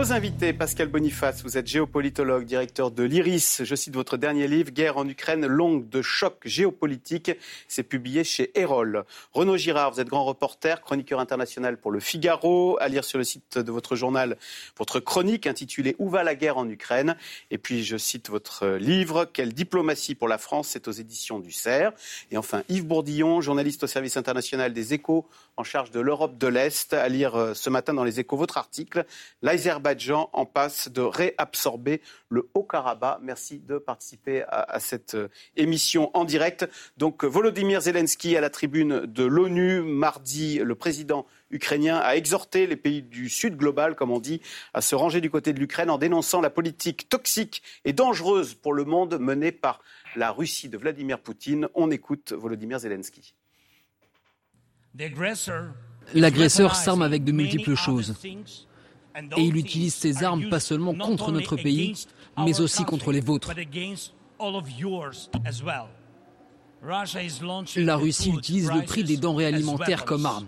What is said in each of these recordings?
Nos invités, Pascal Boniface, vous êtes géopolitologue, directeur de l'IRIS. Je cite votre dernier livre, Guerre en Ukraine, longue de choc géopolitique. C'est publié chez Erol. Renaud Girard, vous êtes grand reporter, chroniqueur international pour Le Figaro. À lire sur le site de votre journal, votre chronique intitulée Où va la guerre en Ukraine? Et puis, je cite votre livre, Quelle diplomatie pour la France? C'est aux éditions du CERF. Et enfin, Yves Bourdillon, journaliste au service international des échos en charge de l'Europe de l'Est. À lire euh, ce matin dans les échos votre article l'Azerbaïdjan en passe de réabsorber le Haut-Karabakh. Merci de participer à, cette euh, émission en direct. Donc Volodymyr Zelensky à la tribune de l'ONU mardi, le président ukrainien a exhorté les pays du Sud global, comme on dit, à se ranger du côté de l'Ukraine en dénonçant la politique toxique et dangereuse pour le monde menée par la Russie de Vladimir Poutine. On écoute Volodymyr Zelensky. L'agresseur s'arme avec de multiples choses. Et il utilise ses armes pas seulement contre notre pays, mais aussi contre les vôtres. La Russie utilise le prix des denrées alimentaires comme arme.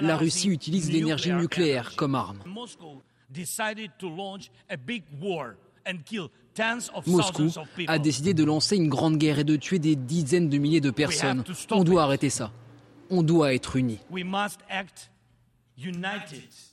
La Russie utilise l'énergie nucléaire comme arme. Moscou a décidé de lancer une grande guerre et de tuer des dizaines de milliers de personnes. On doit arrêter ça. On doit être unis.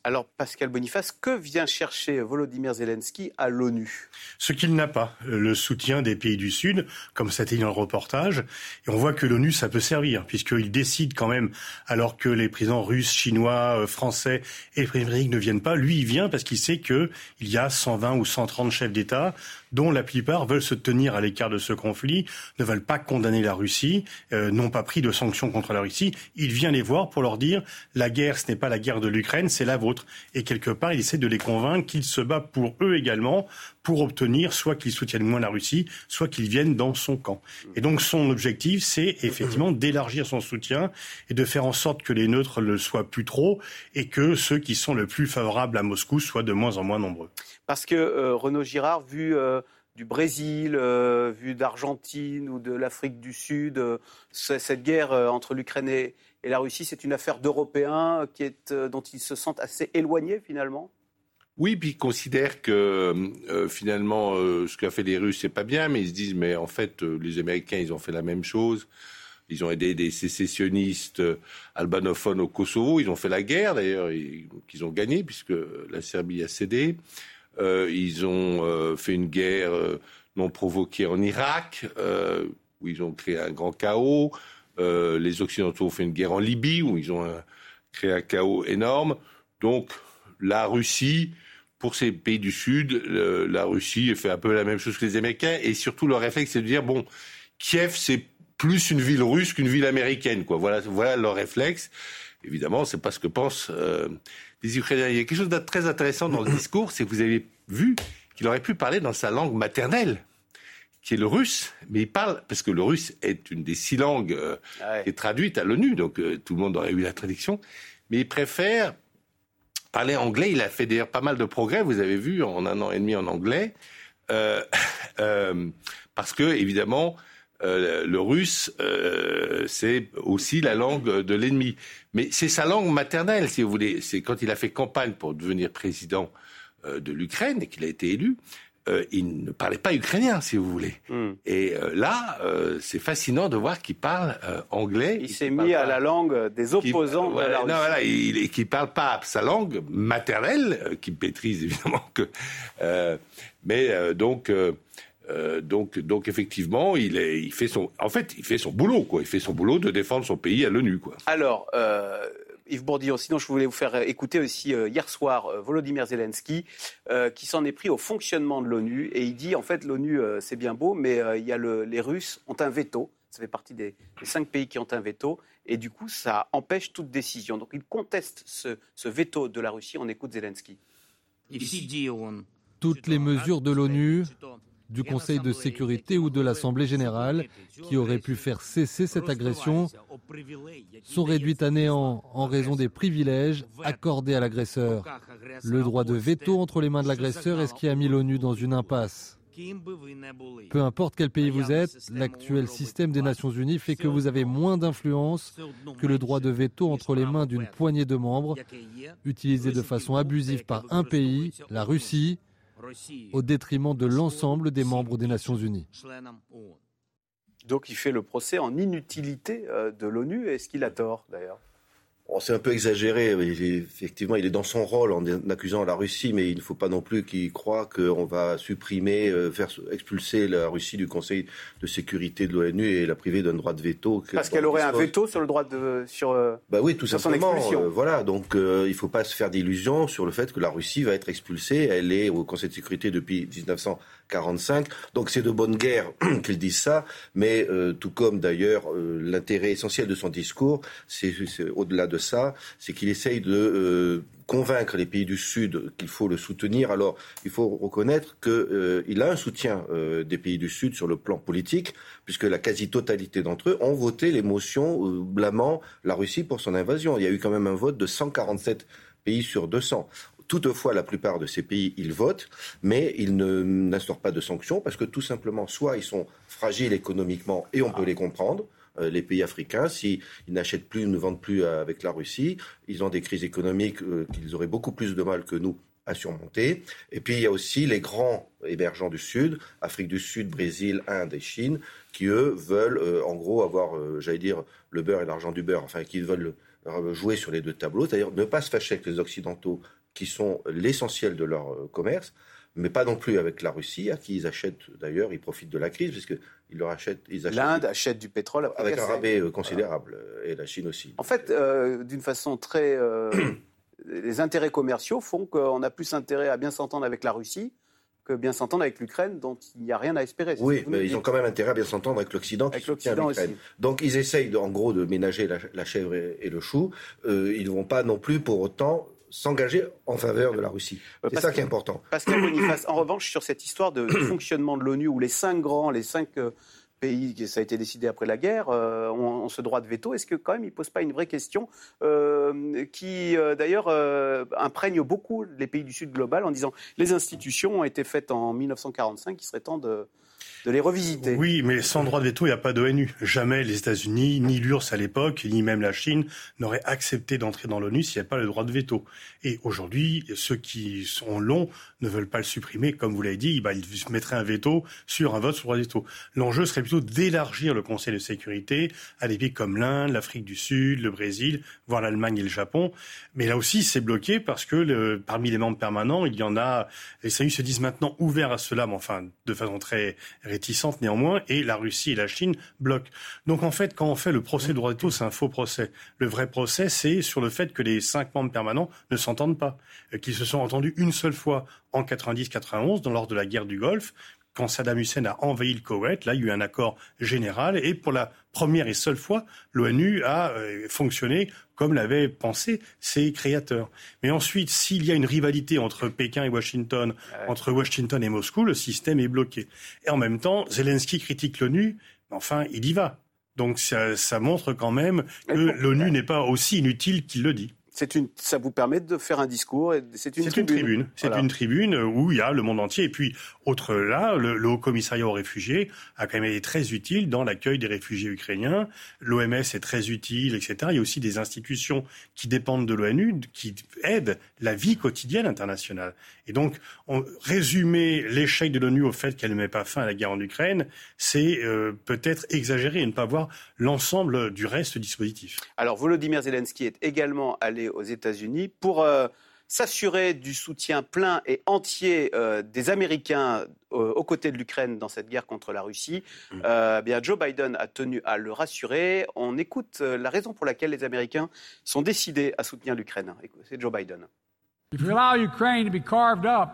Alors, Pascal Boniface, que vient chercher Volodymyr Zelensky à l'ONU? Ce qu'il n'a pas, le soutien des pays du Sud, comme dit dans le reportage. Et on voit que l'ONU, ça peut servir, puisqu'il décide quand même, alors que les présidents russes, chinois, euh, français et les présidents ne viennent pas, lui, il vient parce qu'il sait qu'il y a 120 ou 130 chefs d'État dont la plupart veulent se tenir à l'écart de ce conflit, ne veulent pas condamner la Russie, euh, n'ont pas pris de sanctions contre la Russie. Il vient les voir pour leur dire la guerre, ce n'est pas la guerre de l'Ukraine, c'est la vôtre. Et quelque part, il essaie de les convaincre qu'il se bat pour eux également, pour obtenir soit qu'ils soutiennent moins la Russie, soit qu'ils viennent dans son camp. Et donc son objectif, c'est effectivement d'élargir son soutien et de faire en sorte que les neutres ne le soient plus trop et que ceux qui sont le plus favorables à Moscou soient de moins en moins nombreux. Parce que euh, Renaud Girard, vu euh, du Brésil, euh, vu d'Argentine ou de l'Afrique du Sud, cette guerre entre l'Ukraine et, la Russie, c'est une affaire d'Européens qui est, dont ils se sentent assez éloignés finalement oui, puis ils considèrent que finalement ce qu'a fait les Russes c'est pas bien, mais ils se disent mais en fait les Américains ils ont fait la même chose. Ils ont aidé des sécessionnistes albanophones au Kosovo. Ils ont fait la guerre d'ailleurs, qu'ils ont gagné puisque la Serbie a cédé. Euh, ils ont euh, fait une guerre euh, non provoquée en Irak, où ils ont créé un grand chaos. les Occidentaux ont fait une guerre en Libye, où ils ont créé un chaos énorme. Donc, la Russie, pour ces pays du Sud, la Russie fait un peu la même chose que les Américains. Et surtout, leur réflexe, c'est de dire, bon, Kiev, c'est plus une ville russe qu'une ville américaine. Quoi. Voilà, voilà leur réflexe. Évidemment, c'est pas ce que pensent il y a quelque chose de très intéressant dans le discours, c'est que vous avez vu qu'il aurait pu parler dans sa langue maternelle, qui est le russe, mais il parle, parce que le russe est une des six langues euh, ah qui est traduite à l'ONU, donc euh, tout le monde aurait eu la traduction, mais il préfère parler anglais. Il a fait d'ailleurs pas mal de progrès, vous avez vu, en un an et demi en anglais, euh, parce que, évidemment, euh, le russe, euh, c'est aussi la langue de l'ennemi. Mais c'est sa langue maternelle, si vous voulez. C'est quand il a fait campagne pour devenir président euh, de l'Ukraine et qu'il a été élu, il ne parlait pas ukrainien, si vous voulez. Hmm. Et là, c'est fascinant de voir qu'il parle anglais. Il, s'est mis à la langue des opposants de la Russie. Non, voilà, il, qu'il parle pas sa langue maternelle, qu'il maîtrise évidemment que. mais donc euh, donc, donc effectivement, il, est, il fait son, en fait, il fait son boulot, quoi. Il fait son boulot de défendre son pays à l'ONU, quoi. Alors, euh, Yves Bourdillon, sinon je voulais vous faire écouter aussi euh, hier soir euh, Volodymyr Zelensky, qui s'en est pris au fonctionnement de l'ONU et il dit en fait l'ONU c'est bien beau, mais il y a le, les Russes ont un veto. Ça fait partie des, des, cinq pays qui ont un veto et du coup ça empêche toute décision. Donc il conteste ce, ce veto de la Russie. On écoute Zelensky. Toutes les mesures de l'ONU du Conseil de sécurité ou de l'Assemblée générale qui auraient pu faire cesser cette agression sont réduites à néant en raison des privilèges accordés à l'agresseur. Le droit de veto entre les mains de l'agresseur est ce qui a mis l'ONU dans une impasse. Peu importe quel pays vous êtes, l'actuel système des Nations Unies fait que vous avez moins d'influence que le droit de veto entre les mains d'une poignée de membres, utilisé de façon abusive par un pays, la Russie, au détriment de l'ensemble des membres des Nations Unies. Donc il fait le procès en inutilité euh, de l'ONU. Est-ce qu'il a tort d'ailleurs? Oh, c'est un peu exagéré. effectivement, il est dans son rôle en accusant la Russie, mais il ne faut pas non plus qu'il croit qu'on va supprimer, euh, faire expulser la Russie du Conseil de sécurité de l'ONU et la priver d'un droit de veto. Parce qu'elle aurait un veto sur le droit de sur. Euh, bah oui, tout simplement. Euh, voilà, donc il ne faut pas se faire d'illusions sur le fait que la Russie va être expulsée. Elle est au Conseil de sécurité depuis 1900. 45. Donc c'est de bonne guerre qu'il dise ça, mais euh, tout comme d'ailleurs euh, l'intérêt essentiel de son discours, c'est au-delà de ça, c'est qu'il essaye de euh, convaincre les pays du Sud qu'il faut le soutenir. Alors il faut reconnaître qu'il a un soutien des pays du Sud sur le plan politique, puisque la quasi-totalité d'entre eux ont voté les motions blâmant la Russie pour son invasion. Il y a eu quand même un vote de 147 pays sur 200. Toutefois, la plupart de ces pays, ils votent, mais ils n'instaurent pas de sanctions parce que tout simplement, soit ils sont fragiles économiquement et on peut les comprendre. Euh, les pays africains, s'ils n'achètent plus, ne vendent plus euh, avec la Russie, ils ont des crises économiques euh, qu'ils auraient beaucoup plus de mal que nous à surmonter. Et puis il y a aussi les grands émergents du Sud, Afrique du Sud, Brésil, Inde et Chine, qui eux veulent en gros avoir, j'allais dire, le beurre et l'argent du beurre, enfin qui veulent jouer sur les deux tableaux, c'est-à-dire ne pas se fâcher avec les Occidentaux qui sont l'essentiel de leur euh, commerce, mais pas non plus avec la Russie, à qui ils achètent d'ailleurs, ils profitent de la crise, puisqu'ils leur achètent. L'Inde achète du pétrole avec un rabais euh, considérable, euh, et la Chine aussi. En fait, d'une façon très. les intérêts commerciaux font qu'on a plus intérêt à bien s'entendre avec la Russie que bien s'entendre avec l'Ukraine, dont il n'y a rien à espérer. Oui, mais ils ont quand même intérêt à bien s'entendre avec l'Occident qui soutient l'Ukraine. Donc ils essayent en gros de ménager la, chèvre et, le chou. ils ne vont pas non plus pour autant s'engager en faveur de la Russie. Euh, c'est ça qui est important. Pascal Boniface, en revanche, sur cette histoire de, fonctionnement de l'ONU, où les cinq grands, les cinq euh, pays, ça a été décidé après la guerre, euh, ont, ce droit de veto, est-ce que quand même il ne pose pas une vraie question qui, d'ailleurs, imprègne beaucoup les pays du Sud global en disant les institutions ont été faites en 1945, il serait temps de de les revisiter. Oui, mais sans droit de veto, il n'y a pas d'ONU. Jamais les États-Unis, ni l'URSS à l'époque, ni même la Chine n'auraient accepté d'entrer dans l'ONU s'il n'y avait pas le droit de veto. Et aujourd'hui, ceux qui sont longs ne veulent pas le supprimer. Comme vous l'avez dit, bah, ils mettraient un veto sur un vote sur le droit de veto. L'enjeu serait plutôt d'élargir le Conseil de sécurité à des pays comme l'Inde, l'Afrique du Sud, le Brésil, voire l'Allemagne et le Japon. Mais là aussi, c'est bloqué parce que parmi les membres permanents, il y en a. Les SAU se disent maintenant ouverts à cela, mais enfin de façon très réticente néanmoins, et la Russie et la Chine bloquent. Donc en fait, quand on fait le procès de droit de c'est un faux procès. Le vrai procès, c'est sur le fait que les cinq membres permanents ne s'entendent pas, euh, qu'ils se sont entendus une seule fois en 90-91, dans lors de la guerre du Golfe, quand Saddam Hussein a envahi le Koweït, là, il y a eu un accord général et pour la première et seule fois, l'ONU a euh, fonctionné comme l'avaient pensé ses créateurs. Mais ensuite, s'il y a une rivalité entre Pékin et Washington, entre Washington et Moscou, le système est bloqué. Et en même temps, Zelensky critique l'ONU, mais enfin, il y va. Donc ça, ça montre quand même que l'ONU n'est pas aussi inutile qu'il le dit une, ça vous permet de faire un discours. C'est une, tribune. C'est une tribune où il y a le monde entier. Et puis, autre là, le, Haut Commissariat aux réfugiés a quand même été très utile dans l'accueil des réfugiés ukrainiens. L'OMS est très utile, etc. Il y a aussi des institutions qui dépendent de l'ONU, qui aident la vie quotidienne internationale. Et donc, on, résumer l'échec de l'ONU au fait qu'elle ne met pas fin à la guerre en Ukraine, c'est euh, peut-être exagérer et ne pas voir l'ensemble du reste du dispositif. Alors, Volodymyr Zelensky est également allé aux États-Unis pour euh, s'assurer du soutien plein et entier euh, des Américains aux côtés de l'Ukraine dans cette guerre contre la Russie. Mm. bien, Joe Biden a tenu à le rassurer. On écoute la raison pour laquelle les Américains sont décidés à soutenir l'Ukraine. C'est Joe Biden. If you allow Ukraine to be carved up,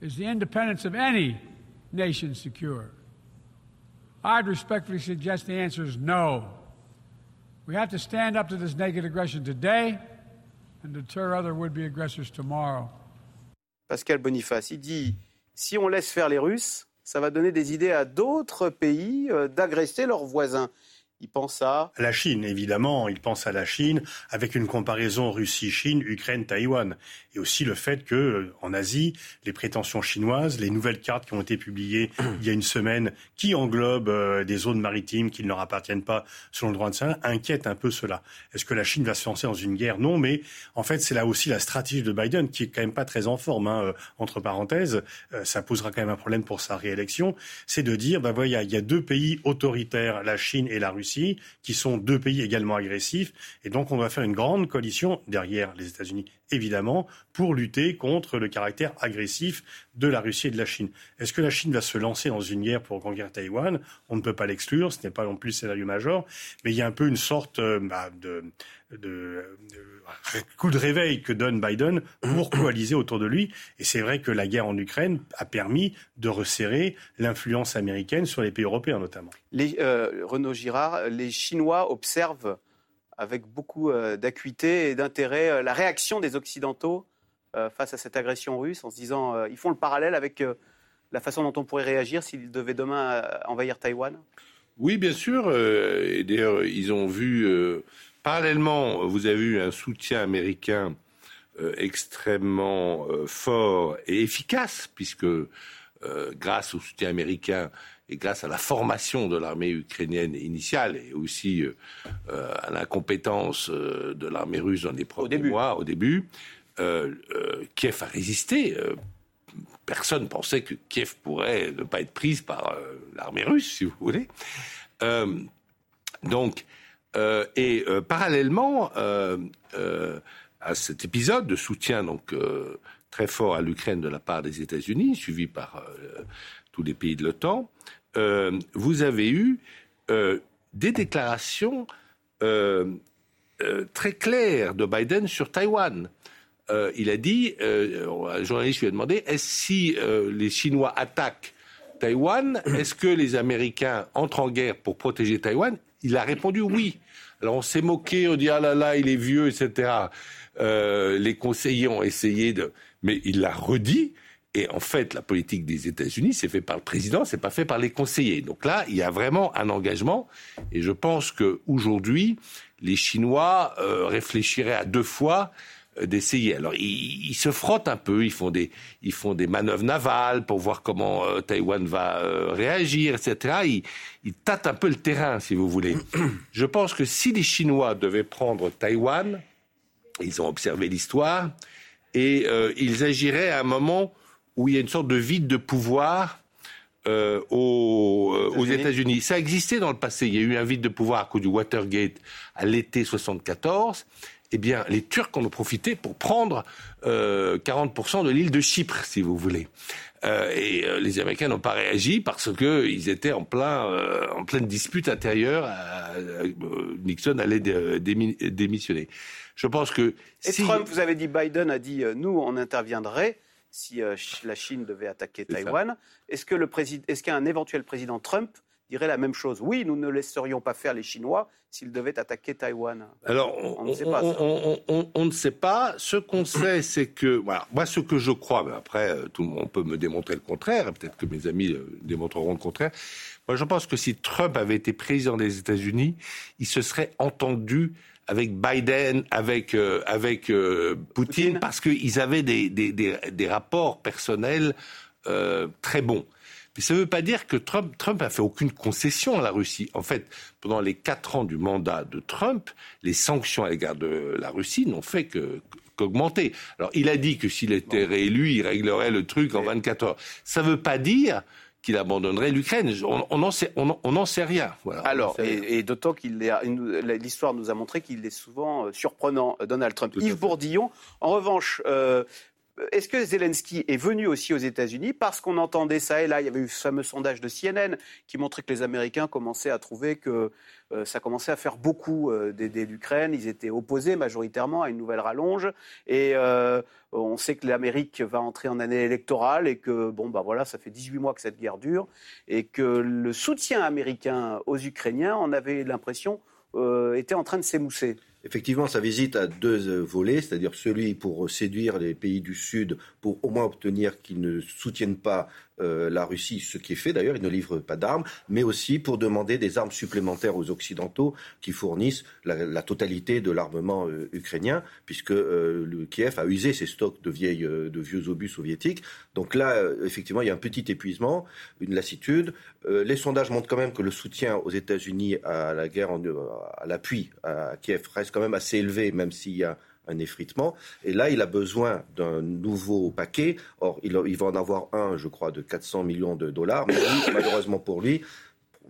is the independence of any nation secure? I'd respectfully suggest the answer is no. We have to stand up to this naked aggression today and deter other would be aggressors tomorrow. Pascal Boniface, il dit si on laisse faire les Russes, ça va donner des idées à d'autres pays euh, d'agresser leurs voisins. il pense à La Chine, évidemment. Il pense à la Chine avec une comparaison Russie-Chine, Ukraine-Taïwan. Et aussi le fait que, euh, en Asie, les prétentions chinoises, les nouvelles cartes qui ont été publiées il y a une semaine, qui englobent euh, des zones maritimes qui ne leur appartiennent pas selon le droit de ça, inquiètent un peu cela. Est-ce que la Chine va se lancer dans une guerre? Non, mais en fait, c'est là aussi la stratégie de Biden qui est quand même pas très en forme. Hein, euh, entre parenthèses, ça posera quand même un problème pour sa réélection. C'est de dire, voilà, il y a deux pays autoritaires, la Chine et la Russie qui sont deux pays également agressifs. Et donc, on va faire une grande coalition derrière les États-Unis, évidemment, pour lutter contre le caractère agressif de la Russie et de la Chine. Est-ce que la Chine va se lancer dans une guerre pour conquérir Taïwan? On ne peut pas l'exclure, ce n'est pas non plus le scénario major, mais il y a un peu une sorte euh, bah, de, de, coup de réveil que donne Biden pour coaliser autour de lui. Et c'est vrai que la guerre en Ukraine a permis de resserrer l'influence américaine sur les pays européens notamment. Les, euh, Renaud Girard, les Chinois observent avec beaucoup euh, d'acuité et d'intérêt euh, la réaction des Occidentaux face à cette agression russe en se disant ils font le parallèle avec la façon dont on pourrait réagir s'ils devaient demain envahir Taïwan Oui, bien sûr. et d'ailleurs, ils ont vu Parallèlement, vous avez eu un soutien américain euh, extrêmement euh, fort et efficace, puisque euh, grâce au soutien américain et grâce à la formation de l'armée ukrainienne initiale et aussi à l'incompétence de l'armée russe dans les premiers mois, au début, Kiev a résisté. personne pensait que Kiev pourrait ne pas être prise par l'armée russe, si vous voulez. donc, euh, et euh, parallèlement euh, à cet épisode de soutien donc très fort à l'Ukraine de la part des États-Unis, suivi par tous les pays de l'OTAN, vous avez eu des déclarations très claires de Biden sur Taïwan. il a dit, un journaliste lui a demandé, est-ce si les Chinois attaquent Taïwan, est-ce que les Américains entrent en guerre pour protéger Taïwan? Il a répondu oui. Alors on s'est moqué, on dit ah là là, il est vieux, etc. Euh, les conseillers ont essayé de, mais il l'a redit. Et en fait, la politique des États-Unis, c'est fait par le président, c'est pas fait par les conseillers. Donc là, il y a vraiment un engagement. Et je pense qu'aujourd'hui, les Chinois euh, réfléchiraient à deux fois euh, d'essayer. Alors ils, se frottent un peu, ils font des ils font des manœuvres navales pour voir comment euh, Taïwan va euh, réagir, etc. Ils, ils, tâtent un peu le terrain, si vous voulez. Je pense que si les Chinois devaient prendre Taïwan, ils ont observé l'histoire et ils agiraient à un moment où il y a une sorte de vide de pouvoir aux, aux États-Unis. Ça existait dans le passé. Il y a eu un vide de pouvoir à cause du Watergate à l'été 74 eh bien, les Turcs en ont profité pour prendre euh, 40% de l'île de Chypre, si vous voulez. Euh, et euh, les Américains n'ont pas réagi parce qu'ils étaient en, plein, euh, en pleine dispute intérieure. Nixon allait démissionner. Je pense que... Et Trump, vous avez dit, Biden a dit, nous, on interviendrait si la Chine devait attaquer Taïwan. Est-ce président, qu'un éventuel président Trump dirait la même chose? Oui, nous ne laisserions pas faire les Chinois s'ils devaient attaquer Taïwan. Alors, on, ne sait pas. On, ne sait pas. Ce qu'on sait, c'est que, voilà, moi, ce que je crois, mais après, euh, tout le monde peut me démontrer le contraire, peut-être que mes amis euh, démontreront le contraire. Moi, je pense que si Trump avait été président des États-Unis, il se serait entendu avec Biden, avec, euh, avec Poutine, parce qu'ils avaient des, des, des, des, rapports personnels très bons. Mais ça ne veut pas dire que Trump, Trump a fait aucune concession à la Russie. En fait, pendant les quatre ans du mandat de Trump, les sanctions à l'égard de la Russie n'ont fait que qu'augmenter. Alors, il a dit que s'il était réélu, il réglerait le truc en 24 heures. Ça ne veut pas dire qu'il abandonnerait l'Ukraine. On n'en sait, on, sait rien. Alors, et, d'autant qu'il l'histoire nous a montré qu'il est souvent euh, surprenant, euh, Donald Trump. Yves Bourdillon, en revanche, euh, est-ce que Zelensky est venu aussi aux États-Unis parce qu'on entendait ça et là Il y avait eu ce fameux sondage de CNN qui montrait que les Américains commençaient à trouver que euh, ça commençait à faire beaucoup euh, d'aider l'Ukraine. Ils étaient opposés majoritairement à une nouvelle rallonge. Et euh, on sait que l'Amérique va entrer en année électorale et que, bon, bah voilà, ça fait 18 mois que cette guerre dure. Et que le soutien américain aux Ukrainiens, on avait l'impression, était en train de s'émousser. Effectivement, sa visite a deux volets, c'est-à-dire celui pour séduire les pays du Sud, pour au moins obtenir qu'ils ne soutiennent pas euh, la Russie, ce qui est fait d'ailleurs, ils ne livrent pas d'armes, mais aussi pour demander des armes supplémentaires aux Occidentaux qui fournissent la, totalité de l'armement euh, ukrainien, puisque euh, Kiev a usé ses stocks de vieux obus soviétiques. Donc là, effectivement, il y a un petit épuisement, une lassitude. les sondages montrent quand même que le soutien aux États-Unis à la guerre, à l'appui à Kiev reste quand même assez élevé, même s'il y a un effritement. Et là, il a besoin d'un nouveau paquet. Or, il, va en avoir un, je crois, de 400 millions de dollars. Mais malheureusement pour lui,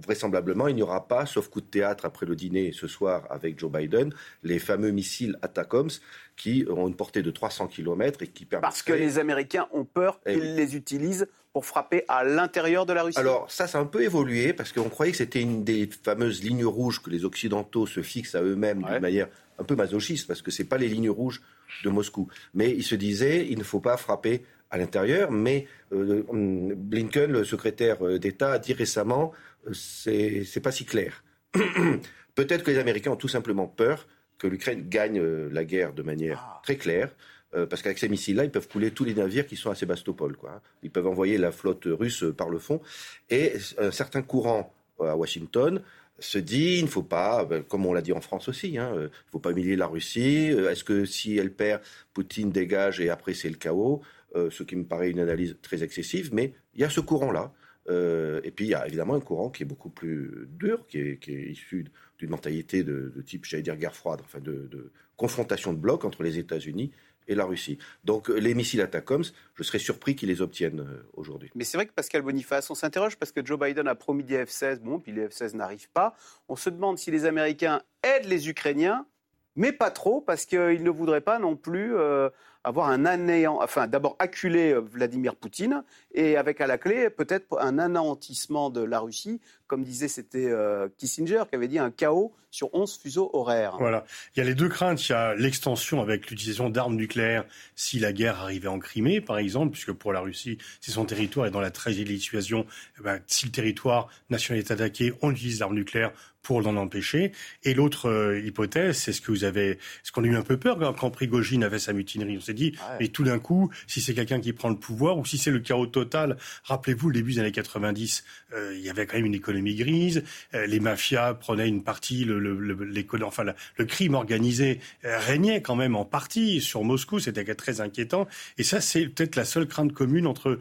vraisemblablement, il n'y aura pas, sauf coup de théâtre après le dîner ce soir avec Joe Biden, les fameux missiles Atacoms qui ont une portée de 300 km et qui permettent... Parce que les Américains ont peur eh qu'ils les utilisent pour frapper à l'intérieur de la Russie Alors ça, ça a un peu évolué parce qu'on croyait que c'était une des fameuses lignes rouges que les Occidentaux se fixent à eux-mêmes d'une manière un peu masochiste parce que ce pas les lignes rouges de Moscou. Mais ils se disaient, il ne faut pas frapper à l'intérieur. Mais euh, Blinken, le secrétaire euh, d'État, a dit récemment, euh, c'est c'est pas si clair. Peut-être que les Américains ont tout simplement peur que l'Ukraine gagne la guerre de manière ah. très claire. parce qu'avec ces missiles-là, ils peuvent couler tous les navires qui sont à Sébastopol. Quoi. Ils peuvent envoyer la flotte russe par le fond. Et un certain courant à Washington se dit, il ne faut pas, ben, comme on l'a dit en France aussi, hein, il ne faut pas humilier la Russie. Euh, est-ce que si elle perd, Poutine dégage et après c'est le chaos euh, Ce qui me paraît une analyse très excessive, mais il y a ce courant-là. Euh, et puis il y a évidemment un courant qui est beaucoup plus dur, qui est, issu d'une mentalité de, type, j'allais dire, guerre froide, enfin de, de confrontation de blocs entre les États-Unis et la Russie. Donc euh, les missiles Atacoms, je serais surpris qu'ils les obtiennent euh, aujourd'hui. Mais c'est vrai que Pascal Boniface, on s'interroge parce que Joe Biden a promis des F-16, bon, puis les F-16 n'arrivent pas. On se demande si les Américains aident les Ukrainiens, mais pas trop, parce qu'ils ne voudraient pas non plus avoir un anéant, enfin d'abord acculer Vladimir Poutine et avec à la clé peut-être un anéantissement de la Russie, comme disait c'était Kissinger qui avait dit un chaos sur 11 fuseaux horaires. Voilà, il y a les deux craintes, il y a l'extension avec l'utilisation d'armes nucléaires si la guerre arrivait en Crimée par exemple, puisque pour la Russie c'est son territoire et dans la très situation, eh ben, si le territoire national est attaqué, on utilise l'arme nucléaire pour l'en empêcher. Et l'autre euh, hypothèse, c'est ce que vous avez, ce qu'on a eu un peu peur quand, Prigogine avait sa mutinerie. On s'est dit, mais tout d'un coup, si c'est quelqu'un qui prend le pouvoir ou si c'est le chaos total, rappelez-vous, le début des années 90, euh, il y avait quand même une économie grise, euh, les mafias prenaient une partie, le, le, le, enfin, le crime organisé régnait quand même en partie sur Moscou, c'était très inquiétant. Et ça, c'est peut-être la seule crainte commune entre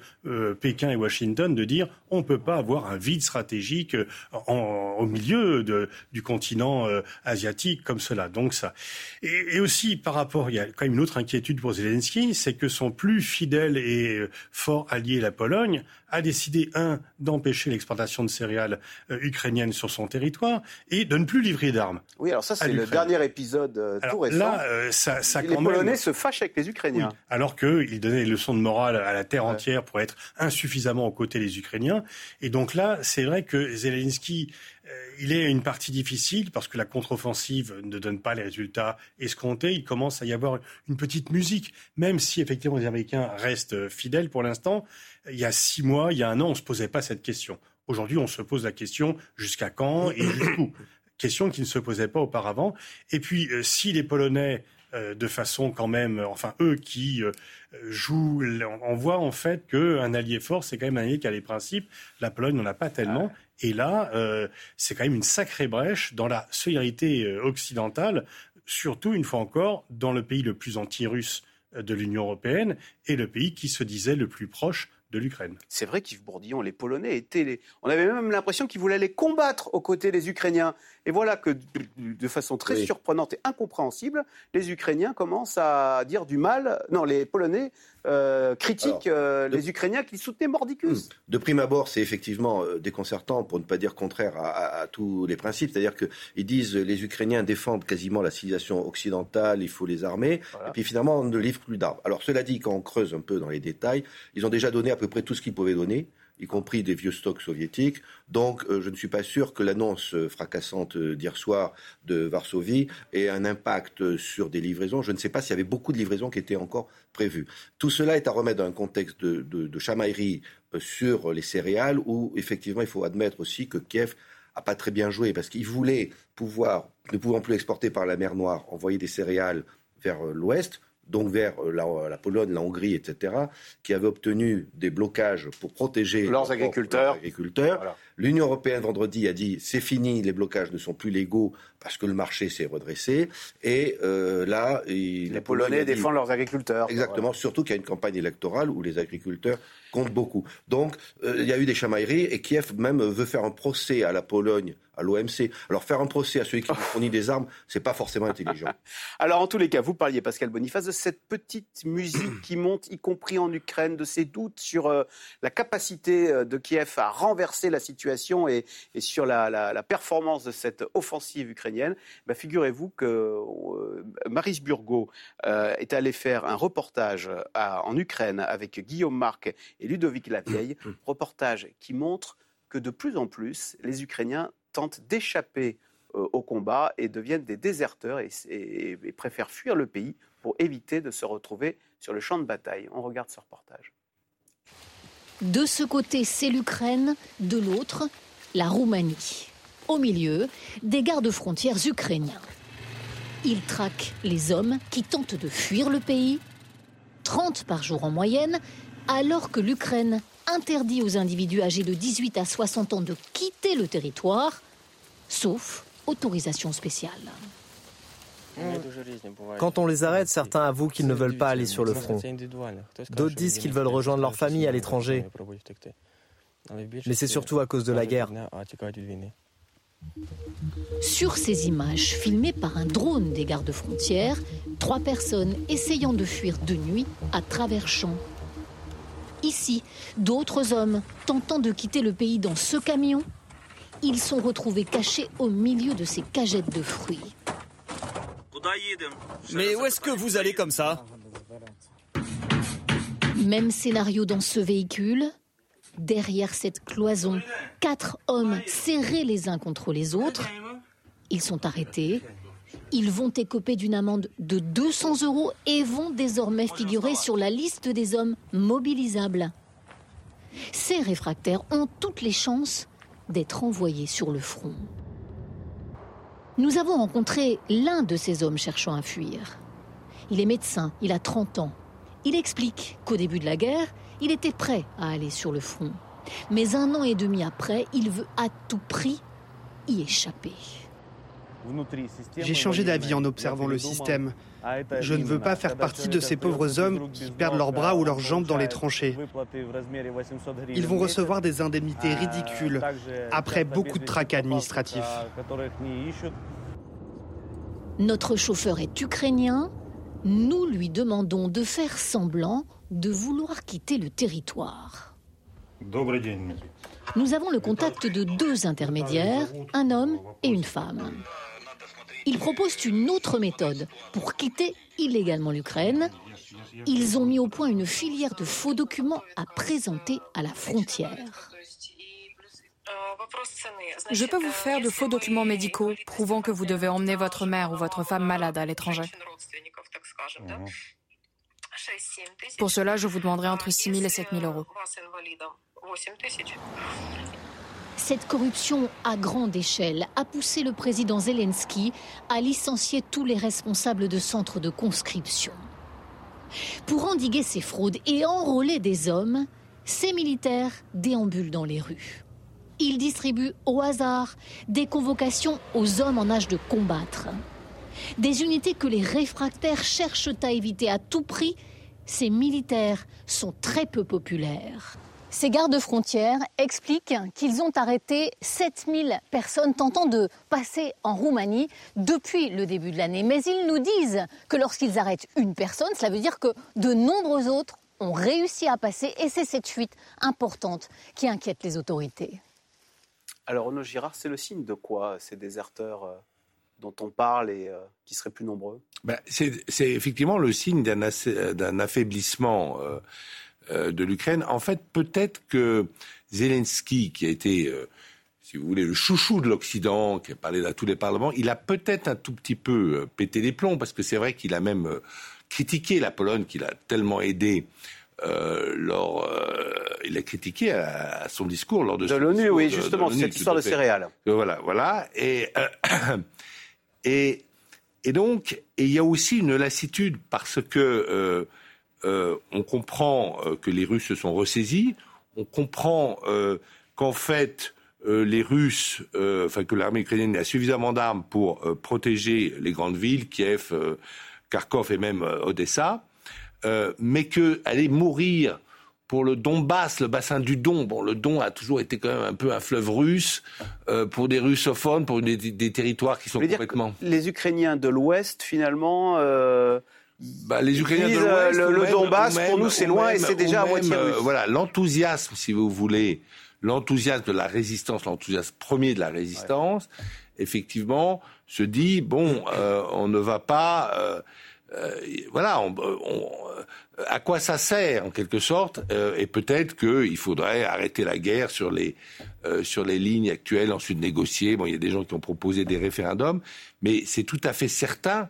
Pékin et Washington de dire, on ne peut pas avoir un vide stratégique en, au milieu du continent euh, asiatique comme cela. Donc ça. Et, aussi par rapport, il y a quand même une autre inquiétude pour Zelensky, c'est que son plus fidèle et euh, fort allié, la Pologne, a décidé un d'empêcher l'exportation de céréales euh, ukrainiennes sur son territoire et de ne plus livrer d'armes. Oui, alors ça c'est le dernier épisode tout récent. Là, ça, ça les Polonais se fâchent avec les Ukrainiens. alors qu'ils donnaient des leçons de morale à la terre entière pour être insuffisamment aux côtés des Ukrainiens. Et donc là, c'est vrai que Zelensky il est une partie difficile parce que la contre-offensive ne donne pas les résultats escomptés. Il commence à y avoir une petite musique, même si effectivement les Américains restent fidèles pour l'instant. Il y a six mois, il y a un an, on ne se posait pas cette question. Aujourd'hui, on se pose la question jusqu'à quand et jusqu'où? Question qui ne se posait pas auparavant. Et puis, euh, si les Polonais euh, de façon quand même, enfin eux qui jouent, on voit en fait qu'un allié fort, c'est quand même un allié qui a les principes. La Pologne n'en a pas tellement. Et là, euh, c'est quand même une sacrée brèche dans la solidarité euh, occidentale, surtout une fois encore dans le pays le plus anti-russe euh, de l'Union européenne et le pays qui se disait le plus proche de l'Ukraine. C'est vrai qu'Yves Bourdillon, les Polonais étaient les... On avait même l'impression qu'ils voulaient les combattre aux côtés des Ukrainiens. Et voilà que de façon très surprenante et incompréhensible, les Ukrainiens commencent à dire du mal. Non, les Polonais euh, critiquent euh, les Ukrainiens qui soutenaient Mordicus. Hmm. De prime abord, c'est effectivement euh, déconcertant, pour ne pas dire contraire à, tous les principes. C'est-à-dire qu'ils disent les Ukrainiens défendent quasiment la civilisation occidentale, il faut les armer. Et puis finalement, on ne livre plus d'armes. Alors cela dit, quand on creuse un peu dans les détails, ils ont déjà donné à peu près tout ce qu'ils pouvaient donner y compris des vieux stocks soviétiques. Donc, euh, je ne suis pas sûr que l'annonce fracassante d'hier soir de Varsovie ait un impact sur des livraisons. Je ne sais pas s'il y avait beaucoup de livraisons qui étaient encore prévues. Tout cela est à remettre dans un contexte de, de, chamaillerie euh, sur les céréales où, effectivement, il faut admettre aussi que Kiev a pas très bien joué parce qu'il voulait pouvoir, ne pouvant plus exporter par la mer Noire, envoyer des céréales vers euh, l'ouest donc vers euh, la, Pologne, la Hongrie, etc., qui avaient obtenu des blocages pour protéger leurs agriculteurs. L'Union européenne vendredi a dit c'est fini, les blocages ne sont plus légaux parce que le marché s'est redressé. Et euh, là, les Polonais défendent leurs agriculteurs. Exactement, surtout qu'il y a une campagne électorale où les agriculteurs comptent beaucoup. Donc euh, il y a eu des chamailleries et Kiev même veut faire un procès à la Pologne à l'OMC. Alors faire un procès à celui qui fournit des armes, c'est pas forcément intelligent. Alors en tous les cas, vous parliez Pascal Boniface de cette petite musique qui monte, y compris en Ukraine, de ces doutes sur euh, la capacité de Kiev à renverser la situation et, sur la, performance de cette offensive ukrainienne. Bah, figurez-vous que euh, Maris Burgo est allé faire un reportage en Ukraine avec Guillaume Marc et Ludovic Lavieille, reportage qui montre que de plus en plus, les Ukrainiens tentent d'échapper euh, au combat et deviennent des déserteurs et, préfèrent fuir le pays pour éviter de se retrouver sur le champ de bataille. On regarde ce reportage. De ce côté, c'est l'Ukraine, de l'autre, la Roumanie. Au milieu, des gardes-frontières ukrainiens. Ils traquent les hommes qui tentent de fuir le pays, 30 par jour en moyenne, alors que l'Ukraine interdit aux individus âgés de 18 à 60 ans de quitter le territoire, sauf autorisation spéciale. Quand on les arrête, certains avouent qu'ils ne veulent pas aller sur le front. D'autres disent qu'ils veulent rejoindre leur famille à l'étranger. Mais c'est surtout à cause de la guerre. Sur ces images filmées par un drone des gardes-frontières, trois personnes essayant de fuir de nuit à travers champs Ici, d'autres hommes tentant de quitter le pays dans ce camion, ils sont retrouvés cachés au milieu de ces cagettes de fruits. Mais où est-ce que vous allez comme ça Même scénario dans ce véhicule. Derrière cette cloison, quatre hommes serrés les uns contre les autres. Ils sont arrêtés, ils vont écoper d'une amende de 200 euros et vont désormais figurer sur la liste des hommes mobilisables. Ces réfractaires ont toutes les chances d'être envoyés sur le front. Nous avons rencontré l'un de ces hommes cherchant à fuir. Il est médecin, il a 30 ans. Il explique qu'au début de la guerre, il était prêt à aller sur le front. Mais un an et demi après, il veut à tout prix y échapper. J'ai changé d'avis en observant le système. Je ne veux pas faire partie de ces pauvres hommes qui perdent leurs bras ou leurs jambes dans les tranchées. Ils vont recevoir des indemnités ridicules après beaucoup de tracas administratifs. Notre chauffeur est ukrainien. Nous lui demandons de faire semblant de vouloir quitter le territoire. Nous avons le contact de deux intermédiaires, un homme et une femme. Ils proposent une autre méthode pour quitter illégalement l'Ukraine. Ils ont mis au point une filière de faux documents à présenter à la frontière. Je peux vous faire de faux documents médicaux prouvant que vous devez emmener votre mère ou votre femme malade à l'étranger. Pour cela, je vous demanderai entre 6 000 et 7 000 euros. Cette corruption à grande échelle a poussé le président Zelensky à licencier tous les responsables de centres de conscription. Pour endiguer ces fraudes et enrôler des hommes, ces militaires déambulent dans les rues. Ils distribuent au hasard des convocations aux hommes en âge de combattre. Des unités que les réfractaires cherchent à éviter à tout prix, ces militaires sont très peu populaires. Ces gardes-frontières expliquent qu'ils ont arrêté 7000 personnes tentant de passer en Roumanie depuis le début de l'année. Mais ils nous disent que lorsqu'ils arrêtent une personne, cela veut dire que de nombreux autres ont réussi à passer et c'est cette fuite importante qui inquiète les autorités. Alors, Renaud Girard, c'est le signe de quoi ces déserteurs euh, dont on parle et euh, qui seraient plus nombreux? Ben, C'est effectivement le signe d'un affaiblissement. Euh, de l'Ukraine. En fait, peut-être que Zelensky, qui a été, euh, si vous voulez, le chouchou de l'Occident, qui a parlé à tous les parlements, il a peut-être un tout petit peu euh, pété les plombs, parce que c'est vrai qu'il a même critiqué la Pologne, qu'il a tellement aidé lors, il l'a critiqué à, son discours lors de, de l'ONU, oui, justement, cette histoire de céréales. Voilà, voilà. Et, et, et donc, il y a aussi une lassitude parce que on comprend que les Russes se sont ressaisis, on comprend qu'en fait, euh, les Russes, euh, enfin que l'armée ukrainienne a suffisamment d'armes pour euh, protéger les grandes villes, Kiev, Kharkov et même Odessa, mais qu'aller mourir pour le Donbass, le bassin du Don, bon, le Don a toujours été quand même un peu un fleuve russe, pour des russophones, pour des, territoires qui sont complètement... les Ukrainiens de l'Ouest, finalement... Bah, les Ukrainiens de l'Ouest, le, Donbass, pour nous, c'est loin et c'est déjà à moitié russe. voilà, l'enthousiasme, si vous voulez, l'enthousiasme de la résistance, l'enthousiasme premier de la résistance, effectivement, se dit bon, euh, on ne va pas, euh, euh, voilà, à quoi ça sert en quelque sorte, et peut-être qu'il faudrait arrêter la guerre sur les sur les lignes actuelles, ensuite négocier. Bon, il y a des gens qui ont proposé des référendums, mais c'est tout à fait certain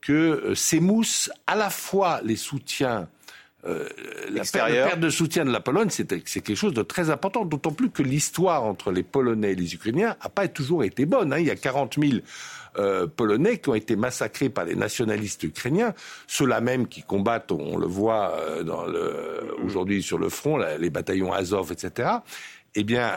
que s'émoussent à la fois les soutiens euh, la perte de soutien de la Pologne, c'est quelque chose de très important, d'autant plus que l'histoire entre les Polonais et les Ukrainiens n'a pas toujours été bonne. Hein. Il y a 40 000 euh, Polonais qui ont été massacrés par les nationalistes ukrainiens, ceux-là même qui combattent, on le voit euh, aujourd'hui sur le front, les bataillons Azov, etc. Eh bien,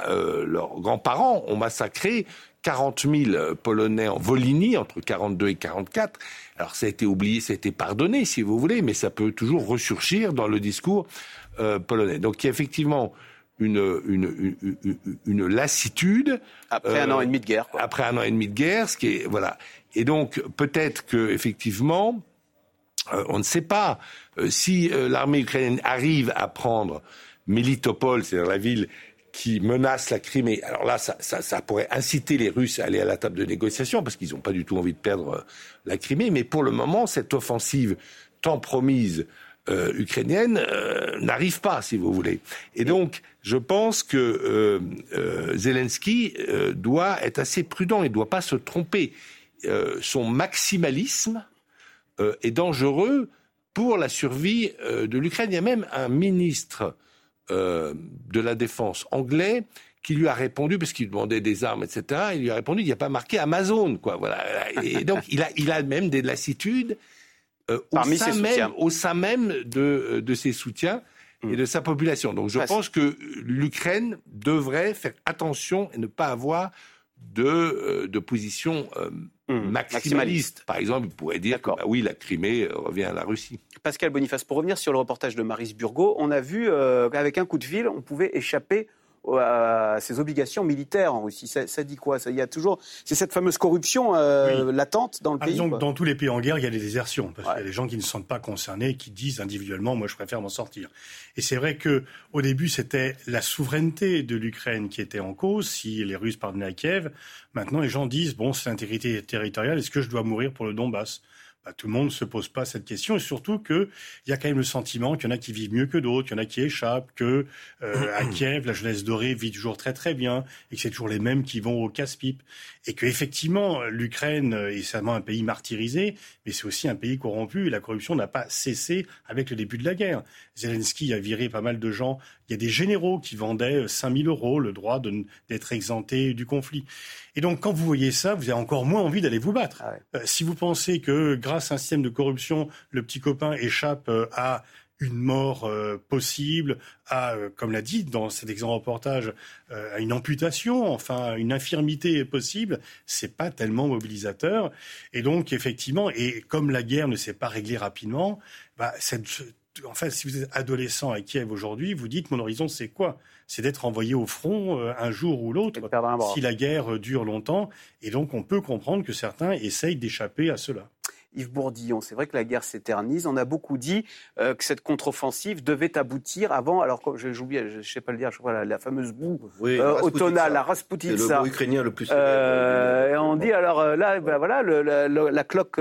leurs grands-parents ont massacré 40 000 Polonais en Volhynie entre 42 et 44 alors ça a été oublié, ça a été pardonné, si vous voulez, mais ça peut toujours ressurgir dans le discours euh, polonais. Donc il y a effectivement une, une, une, lassitude. Après un an et demi de guerre. Quoi. Après un an et demi de guerre, ce qui est voilà. Et donc peut-être que effectivement, euh, on ne sait pas euh, si l'armée ukrainienne arrive à prendre Melitopol, c'est-à-dire la ville qui menace la Crimée. Alors là, ça, pourrait inciter les Russes à aller à la table de négociation parce qu'ils n'ont pas du tout envie de perdre euh, la Crimée. Mais pour le moment, cette offensive tant promise euh, ukrainienne euh, n'arrive pas, si vous voulez. Et donc, je pense que Zelensky doit être assez prudent. Il ne doit pas se tromper. son maximalisme est dangereux pour la survie de l'Ukraine. Il y a même un ministre euh, de la défense anglais qui lui a répondu parce qu'il demandait des armes, etc. Il lui a répondu il n'y a pas marqué Amazon, quoi. Voilà. Et donc il a, il a même des lassitudes euh, au, sein même, au, sein même, de, euh, de ses soutiens et de sa population. Donc je pense que l'Ukraine devrait faire attention et ne pas avoir de, de position mmh. maximaliste. Par exemple, il pourrait dire que bah oui, la Crimée revient à la Russie. Pascal Boniface, pour revenir sur le reportage de Maris Burgot, on a vu euh, qu'avec un coup de fil, on pouvait échapper à ses obligations militaires en Russie. Ça, dit quoi? Ça, Il y a toujours, c'est cette fameuse corruption euh, latente dans le ah, pays. dans tous les pays en guerre, il y a des désertions parce qu'il y a des gens qui ne se sentent pas concernés, qui disent individuellement, moi, je préfère m'en sortir. Et c'est vrai que au début, c'était la souveraineté de l'Ukraine qui était en cause. Si les Russes parvenaient à Kiev, maintenant les gens disent bon, c'est l'intégrité territoriale. Est-ce que je dois mourir pour le Donbass? Bah, tout le monde ne se pose pas cette question, et surtout qu'il y a quand même le sentiment qu'il y en a qui vivent mieux que d'autres, qu'il y en a qui échappent, que euh, à Kiev, la jeunesse dorée vit toujours très très bien, et que c'est toujours les mêmes qui vont au casse-pipe, et que effectivement l'Ukraine est seulement un pays martyrisé, mais c'est aussi un pays corrompu, et la corruption n'a pas cessé avec le début de la guerre. Zelensky a viré pas mal de gens. Il y a des généraux qui vendaient 5000 euros le droit d'être exemptés du conflit. Et donc, quand vous voyez ça, vous avez encore moins envie d'aller vous battre. Ah euh, si vous pensez que grâce à un système de corruption, le petit copain échappe euh, à une mort euh, possible, à, comme l'a dit dans cet exemple reportage, à une amputation, enfin une infirmité possible, c'est pas tellement mobilisateur. Et donc effectivement, et comme la guerre ne s'est pas réglée rapidement, bah, cette, en fait, si vous êtes adolescent à Kiev aujourd'hui, vous dites mon horizon c'est quoi? C'est d'être envoyé au front euh, un jour ou l'autre si la guerre dure longtemps. Et donc on peut comprendre que certains essayent d'échapper à cela. Yves Bourdillon. C'est vrai que la guerre s'éternise. On a beaucoup dit euh, que cette contre-offensive devait aboutir avant. Alors, j'oublie, je ne sais pas le dire, je crois la, la fameuse boue euh, automnale, la Rasputitsa. C'est le mot ukrainien le plus. Euh, et on dit alors là, ben voilà, le, la cloque,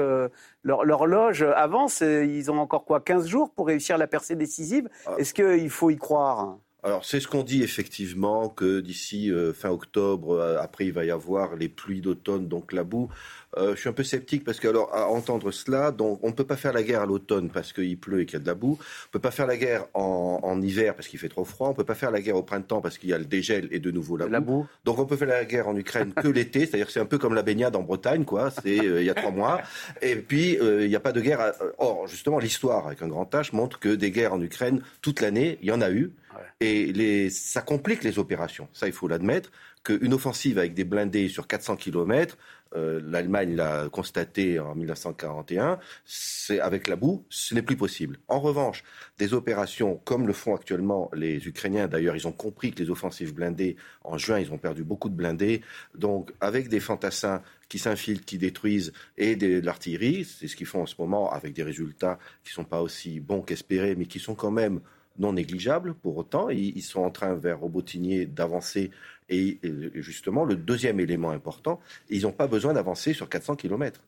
l'horloge avance. Ils ont encore quoi, 15 jours pour réussir la percée décisive? Ah. Est-ce qu'il faut y croire? Alors c'est ce qu'on dit effectivement que d'ici euh, fin octobre, euh, après il va y avoir les pluies d'automne, donc la boue. Euh, je suis un peu sceptique parce que alors à entendre cela, donc on ne peut pas faire la guerre à l'automne parce qu'il pleut et qu'il y a de la boue. On peut pas faire la guerre en, hiver parce qu'il fait trop froid. On peut pas faire la guerre au printemps parce qu'il y a le dégel et de nouveau la, boue. Donc on peut faire la guerre en Ukraine que l'été, c'est-à-dire c'est un peu comme la baignade en Bretagne, quoi. C'est il y a trois mois. Et puis il n'y a pas de guerre. Or justement l'histoire avec un grand H montre que des guerres en Ukraine toute l'année, il y en a eu. Et ça complique les opérations. Ça, il faut l'admettre. Qu'une offensive avec des blindés sur 400 km, euh, l'Allemagne l'a constaté en 1941, c'est avec la boue, ce n'est plus possible. En revanche, des opérations comme le font actuellement les Ukrainiens, d'ailleurs, ils ont compris que les offensives blindées, en juin, ils ont perdu beaucoup de blindés. Donc, avec des fantassins qui s'infiltrent, qui détruisent, et de l'artillerie, c'est ce qu'ils font en ce moment, avec des résultats qui ne sont pas aussi bons qu'espérés, mais qui sont quand même non négligeables pour autant. Ils, sont en train, vers Robotinier, d'avancer. Et, justement, le deuxième élément important, ils n'ont pas besoin d'avancer sur 400 km.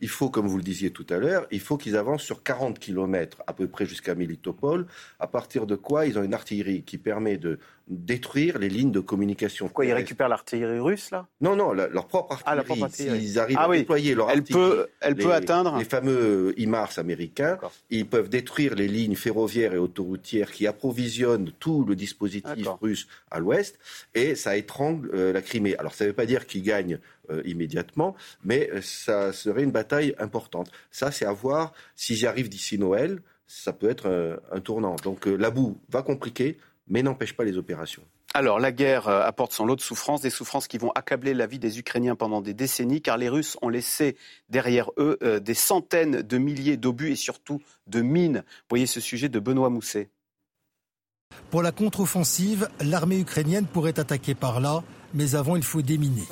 Il faut, comme vous le disiez tout à l'heure, il faut qu'ils avancent sur 40 km à peu près jusqu'à Militopol, à partir de quoi ils ont une artillerie qui permet de détruire les lignes de communication. Quoi, ils récupèrent l'artillerie russe, là? Non, non, leur propre ah, artillerie. Ils arrivent ah à déployer leur elle Peut, elle les, peut atteindre Les fameux IMARS américains. Ils peuvent détruire les lignes ferroviaires et autoroutières qui approvisionnent tout le dispositif russe à l'ouest, et ça étrangle euh, la Crimée. Alors, ça ne veut pas dire qu'ils gagnent euh, immédiatement, mais euh, ça serait une bataille importante. Ça, c'est à voir si j'y arrive d'ici Noël. Ça peut être un tournant. Donc la boue va compliquer, mais n'empêche pas les opérations. Alors, la guerre euh, apporte son lot de souffrances, des souffrances qui vont accabler la vie des Ukrainiens pendant des décennies, car les Russes ont laissé derrière eux euh, des centaines de milliers d'obus et surtout de mines. Voyez ce sujet de Benoît Mousset. Pour la contre-offensive, l'armée ukrainienne pourrait attaquer par là, mais avant, il faut déminer.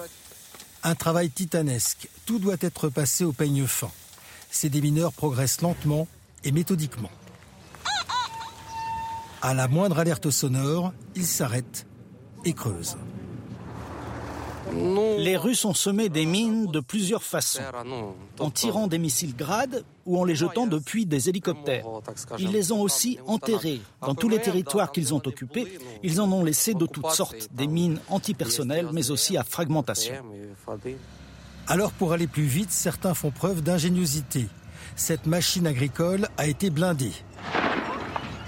Un travail titanesque. Tout doit être passé au peigne fin. Ces démineurs progressent lentement et méthodiquement. À la moindre alerte sonore, ils s'arrêtent et creusent. Les Russes ont semé des mines de plusieurs façons, en tirant des missiles grades ou en les jetant depuis des hélicoptères. Ils les ont aussi enterrés. Dans tous les territoires qu'ils ont occupés, ils en ont laissé de toutes sortes, des mines antipersonnelles, mais aussi à fragmentation. Alors pour aller plus vite, certains font preuve d'ingéniosité. Cette machine agricole a été blindée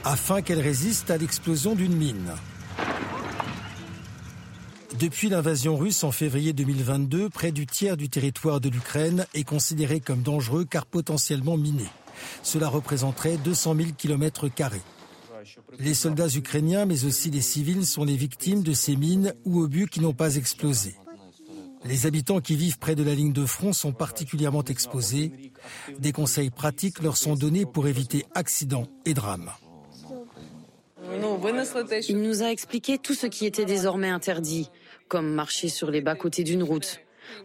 afin qu'elle résiste à l'explosion d'une mine. Depuis l'invasion russe en février 2022, près du tiers du territoire de l'Ukraine est considéré comme dangereux car potentiellement miné. Cela représenterait 200 000 km. Les soldats ukrainiens, mais aussi les civils, sont les victimes de ces mines ou obus qui n'ont pas explosé. Les habitants qui vivent près de la ligne de front sont particulièrement exposés. Des conseils pratiques leur sont donnés pour éviter accidents et drames. Il nous a expliqué tout ce qui était désormais interdit, comme marcher sur les bas-côtés d'une route.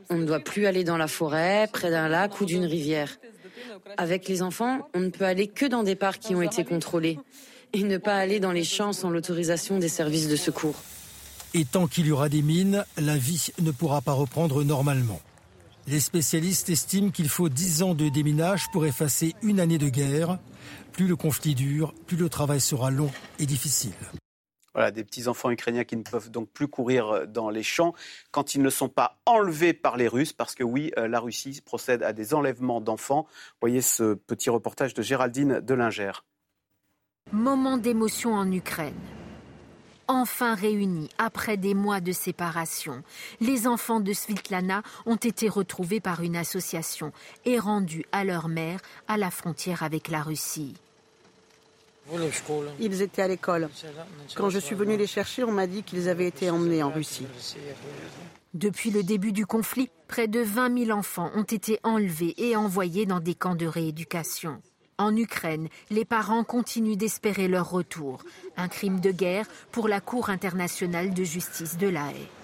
On ne doit plus aller dans la forêt, près d'un lac ou d'une rivière. Avec les enfants, on ne peut aller que dans des parcs qui ont été contrôlés et ne pas aller dans les champs sans l'autorisation des services de secours. Et tant qu'il y aura des mines, la vie ne pourra pas reprendre normalement. Les spécialistes estiment qu'il faut 10 ans de déminage pour effacer une année de guerre. Plus le conflit dure, plus le travail sera long et difficile. Voilà, des petits-enfants ukrainiens qui ne peuvent donc plus courir dans les champs quand ils ne sont pas enlevés par les Russes, parce que oui, euh, la Russie procède à des enlèvements d'enfants. Voyez ce petit reportage de Géraldine Delinger. Moment d'émotion en Ukraine enfin réunis après des mois de séparation. Les enfants de Svitlana ont été retrouvés par une association et rendus à leur mère à la frontière avec la Russie. Ils étaient à l'école. Quand je suis venu les chercher, on m'a dit qu'ils avaient été emmenés en Russie. Depuis le début du conflit, près de 20 000 enfants ont été enlevés et envoyés dans des camps de rééducation. En Ukraine, les parents continuent d'espérer leur retour. Un crime de guerre pour la Cour internationale de justice de La Haye.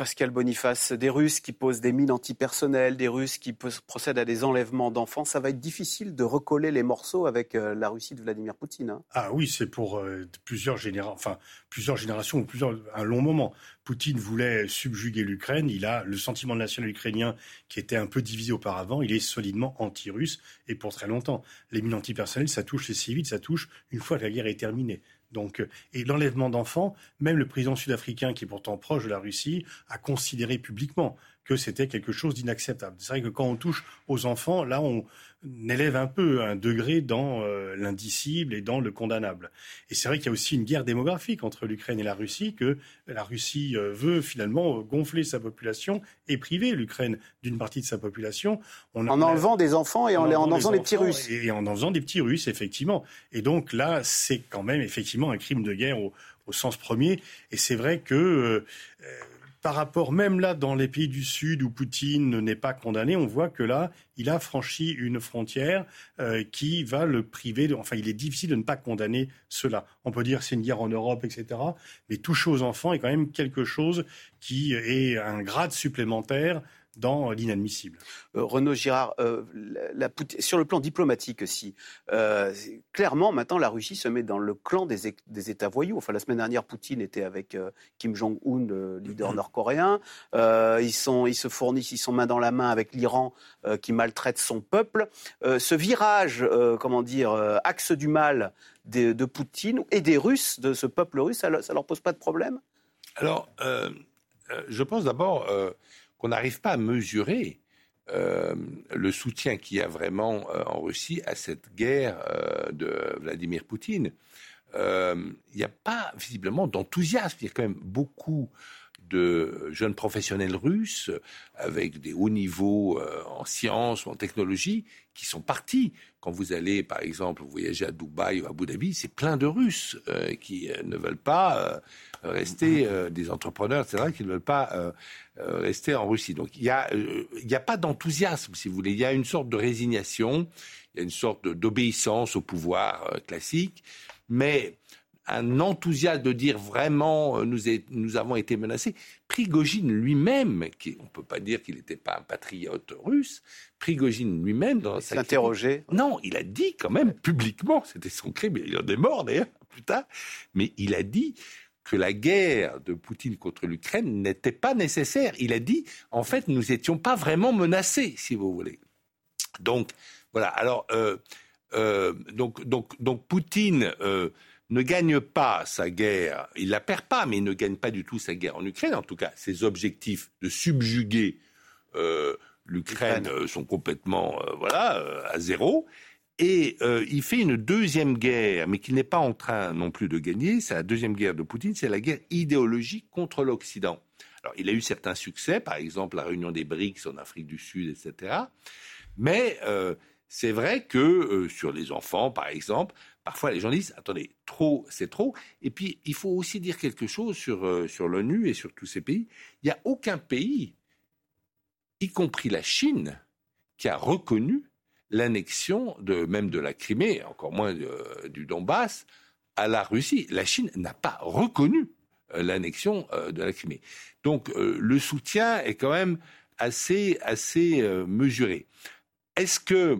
Pascal Boniface, des Russes qui posent des mines antipersonnelles, des Russes qui procèdent à des enlèvements d'enfants, ça va être difficile de recoller les morceaux avec euh, la Russie de Vladimir Poutine. Hein. ah oui, c'est pour euh, plusieurs, enfin, plusieurs générations ou plusieurs, un long moment. Poutine voulait subjuguer l'Ukraine. Il a le sentiment national ukrainien qui était un peu divisé auparavant. Il est solidement anti-russe et pour très longtemps. Les mines antipersonnelles, ça touche les civils, ça touche une fois que la guerre est terminée. Donc, et l'enlèvement d'enfants, même le président sud-africain, qui est pourtant proche de la Russie, a considéré publiquement que c'était quelque chose d'inacceptable. C'est vrai que quand on touche aux enfants, là, on élève un peu un degré dans euh, l'indicible et dans le condamnable. Et c'est vrai qu'il y a aussi une guerre démographique entre l'Ukraine et la Russie, que la Russie euh, veut finalement gonfler sa population et priver l'Ukraine d'une partie de sa population. en enlevant des enfants et en, en, faisant des petits Russes. Et en en faisant des petits Russes, effectivement. Et donc là, c'est quand même effectivement un crime de guerre au, sens premier. Et c'est vrai que euh, par rapport, même là, dans les pays du Sud où Poutine n'est pas condamné, on voit que là, il a franchi une frontière euh, qui va le priver. Enfin, il est difficile de ne pas condamner cela. On peut dire c'est une guerre en Europe, etc. Mais toucher aux enfants est quand même quelque chose qui est un grade supplémentaire dans l'inadmissible. Euh, Renaud Girard, euh, sur le plan diplomatique aussi, euh, clairement maintenant la Russie se met dans le clan des, États voyous. Enfin, la semaine dernière, Poutine était avec Kim Jong-un, le leader nord-coréen. ils, sont, ils se fournissent, ils sont main dans la main avec l'Iran qui maltraite son peuple. ce virage, comment dire, axe du mal de, de, Poutine et des Russes, de ce peuple russe, ça, ça leur pose pas de problème? Alors, je pense d'abord qu'on n'arrive pas à mesurer euh, le soutien qu'il y a vraiment euh, en Russie à cette guerre euh, de Vladimir Poutine. Il n'y a pas visiblement d'enthousiasme. Il y a quand même beaucoup de jeunes professionnels russes avec des hauts niveaux en sciences ou en technologie qui sont partis. Quand vous allez, par exemple, voyager à Dubaï ou à Abu Dhabi, c'est plein de Russes qui ne veulent pas rester des entrepreneurs, etc., qui ne veulent pas euh, rester en Russie. Donc il n'y a, euh, a pas d'enthousiasme, si vous voulez. Il y a une sorte de résignation, il y a une sorte d'obéissance au pouvoir euh, classique, mais un enthousiasme de dire vraiment nous, nous avons été menacés. Prigogine lui-même, qui, on ne peut pas dire qu'il n'était pas un patriote russe, Prigogine lui-même dans sa interrogé. Non, il a dit quand même publiquement, c'était son crime, il en est mort d'ailleurs plus tard, mais il a dit que la guerre de Poutine contre l'Ukraine n'était pas nécessaire. Il a dit, en fait, nous n'étions pas vraiment menacés, si vous voulez. Donc, voilà. Alors, euh, euh, donc, donc, donc, Poutine euh, ne gagne pas sa guerre. Il la perd pas, mais il ne gagne pas du tout sa guerre en Ukraine. En tout cas, ses objectifs de subjuguer l'Ukraine sont complètement, voilà, à zéro. Et euh, il fait une deuxième guerre, mais qu'il n'est pas en train non plus de gagner. C'est la deuxième guerre de Poutine, c'est la guerre idéologique contre l'Occident. Alors, il a eu certains succès, par exemple la réunion des BRICS en Afrique du Sud, etc. Mais euh, c'est vrai que euh, sur les enfants, par exemple, parfois les gens disent attendez, trop, c'est trop. Et puis, il faut aussi dire quelque chose sur, sur l'ONU et sur tous ces pays. Il n'y a aucun pays, y compris la Chine, qui a reconnu l'annexion même de la Crimée, encore moins euh, du Donbass, à la Russie. La Chine n'a pas reconnu euh, l'annexion euh, de la Crimée. Donc le soutien est quand même assez assez mesuré. Est-ce que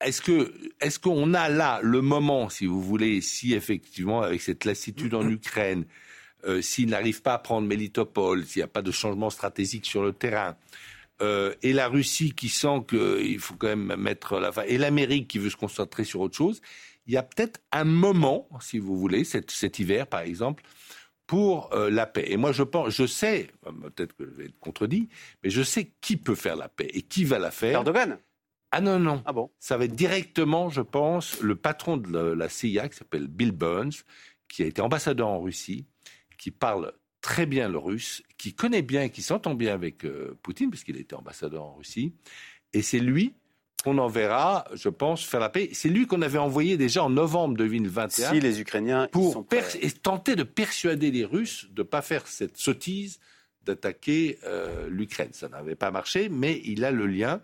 est-ce qu'on a là le moment, si vous voulez, si effectivement avec cette lassitude en Ukraine, s'il n'arrive pas à prendre Melitopol, s'il n'y a pas de changement stratégique sur le terrain, euh, et la Russie qui sent qu'il faut quand même mettre la fin, et l'Amérique qui veut se concentrer sur autre chose, il y a peut-être un moment, si vous voulez, cet, hiver par exemple, pour euh, la paix. Et moi, je pense, je sais, euh, peut-être que je vais être contredit, mais je sais qui peut faire la paix et qui va la faire. Erdogan ah non, non. Ah bon? Ça va être directement, je pense, le patron de la CIA, qui s'appelle Bill Burns, qui a été ambassadeur en Russie, qui parle très bien le russe, qui connaît bien, qui s'entend bien avec euh, Poutine, puisqu'il était ambassadeur en Russie. Et c'est lui qu'on enverra, je pense, faire la paix. C'est lui qu'on avait envoyé déjà en novembre 2021. Si les Ukrainiens pour tenter de persuader les Russes de ne pas faire cette sottise d'attaquer euh, l'Ukraine. Ça n'avait pas marché, mais il a le lien.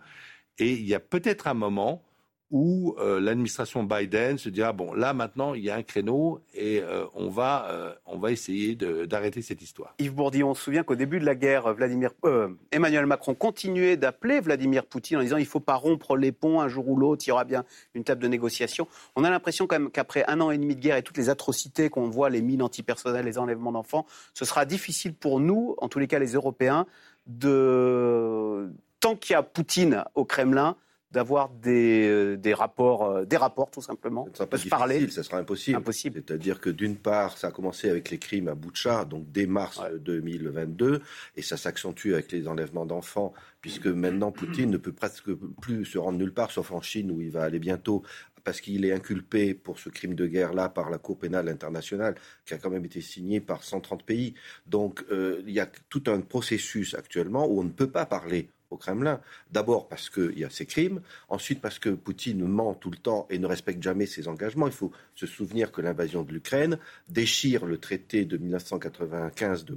Et il y a peut-être un moment où euh, l'administration Biden se dira bon là maintenant il y a un créneau et euh, on va euh, on va essayer d'arrêter cette histoire. Yves Bourdillon, on se souvient qu'au début de la guerre, Emmanuel Macron continuait d'appeler Vladimir Poutine en disant il faut pas rompre les ponts un jour ou l'autre, il y aura bien une table de négociation. On a l'impression quand même qu'après un an et demi de guerre et toutes les atrocités qu'on voit, les mines antipersonnelles, les enlèvements d'enfants, ce sera difficile pour nous, en tous les cas les Européens, de tant qu'il y a Poutine au Kremlin d'avoir des, euh, des, rapports, euh, des rapports tout simplement. Ça ne sera pas difficile, ça sera impossible. impossible. C'est-à-dire que d'une part, ça a commencé avec les crimes à Boucha, donc dès mars 2022, et ça s'accentue avec les enlèvements d'enfants, puisque maintenant Poutine ne peut presque plus se rendre nulle part, sauf en Chine où il va aller bientôt parce qu'il est inculpé pour ce crime de guerre-là par la Cour pénale internationale, qui a quand même été signé par 130 pays. Donc euh, il y a tout un processus actuellement où on ne peut pas parler au Kremlin. D'abord parce qu'il y a ces crimes, ensuite parce que Poutine ment tout le temps et ne respecte jamais ses engagements. Il faut se souvenir que l'invasion de l'Ukraine déchire le traité de 1995 de,